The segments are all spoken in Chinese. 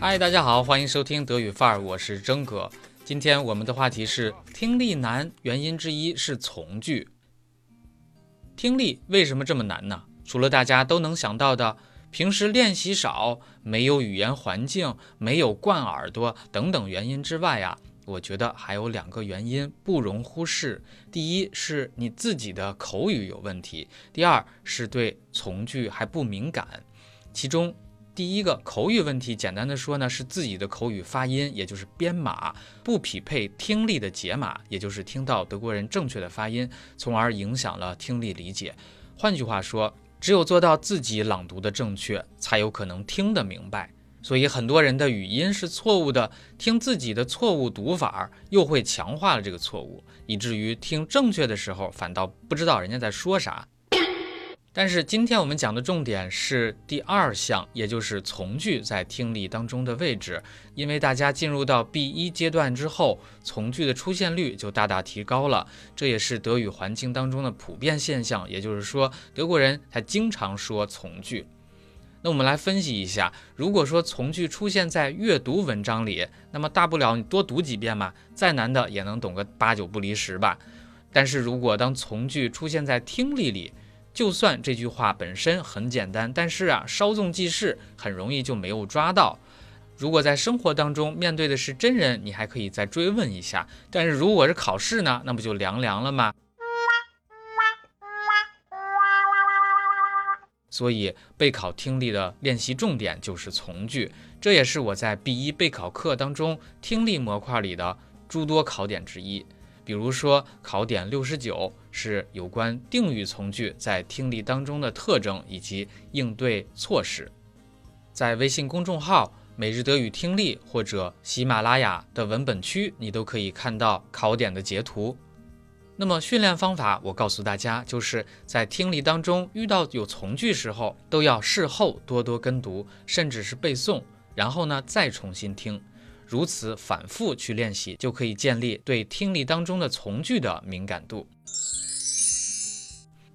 嗨，大家好，欢迎收听德语范儿，我是征哥。今天我们的话题是听力难，原因之一是从句。听力为什么这么难呢？除了大家都能想到的，平时练习少、没有语言环境、没有惯耳朵等等原因之外啊，我觉得还有两个原因不容忽视。第一是你自己的口语有问题，第二是对从句还不敏感。其中。第一个口语问题，简单的说呢，是自己的口语发音，也就是编码不匹配听力的解码，也就是听到德国人正确的发音，从而影响了听力理解。换句话说，只有做到自己朗读的正确，才有可能听得明白。所以很多人的语音是错误的，听自己的错误读法，又会强化了这个错误，以至于听正确的时候，反倒不知道人家在说啥。但是今天我们讲的重点是第二项，也就是从句在听力当中的位置。因为大家进入到 B 一阶段之后，从句的出现率就大大提高了，这也是德语环境当中的普遍现象。也就是说，德国人他经常说从句。那我们来分析一下，如果说从句出现在阅读文章里，那么大不了你多读几遍嘛，再难的也能懂个八九不离十吧。但是如果当从句出现在听力里，就算这句话本身很简单，但是啊，稍纵即逝，很容易就没有抓到。如果在生活当中面对的是真人，你还可以再追问一下；但是如果是考试呢，那不就凉凉了吗？所以备考听力的练习重点就是从句，这也是我在 B 一备考课当中听力模块里的诸多考点之一。比如说，考点六十九是有关定语从句在听力当中的特征以及应对措施。在微信公众号“每日德语听力”或者喜马拉雅的文本区，你都可以看到考点的截图。那么训练方法，我告诉大家，就是在听力当中遇到有从句时候，都要事后多多跟读，甚至是背诵，然后呢再重新听。如此反复去练习，就可以建立对听力当中的从句的敏感度。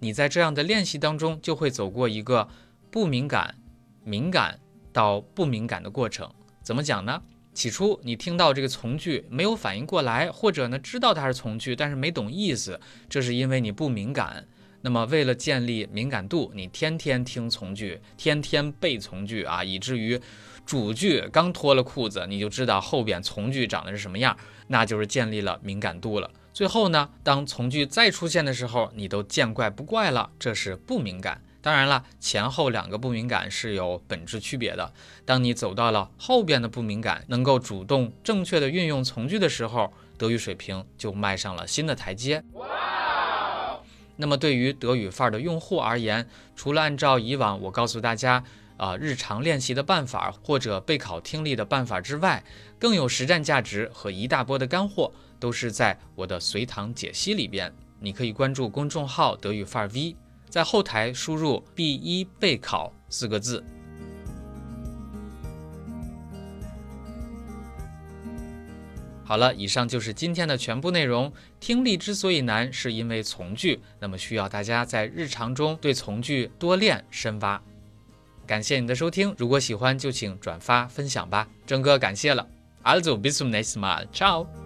你在这样的练习当中，就会走过一个不敏感、敏感到不敏感的过程。怎么讲呢？起初你听到这个从句没有反应过来，或者呢知道它是从句，但是没懂意思，这是因为你不敏感。那么为了建立敏感度，你天天听从句，天天背从句啊，以至于。主句刚脱了裤子，你就知道后边从句长得是什么样，那就是建立了敏感度了。最后呢，当从句再出现的时候，你都见怪不怪了，这是不敏感。当然了，前后两个不敏感是有本质区别的。当你走到了后边的不敏感，能够主动正确的运用从句的时候，德语水平就迈上了新的台阶。哇！那么对于德语范儿的用户而言，除了按照以往我告诉大家。啊，日常练习的办法或者备考听力的办法之外，更有实战价值和一大波的干货，都是在我的随堂解析里边。你可以关注公众号“德语范儿 V”，在后台输入 “B 一备考”四个字。好了，以上就是今天的全部内容。听力之所以难，是因为从句，那么需要大家在日常中对从句多练深挖。感谢你的收听，如果喜欢就请转发分享吧，郑哥感谢了。Also bis zum nächsten Mal，ciao。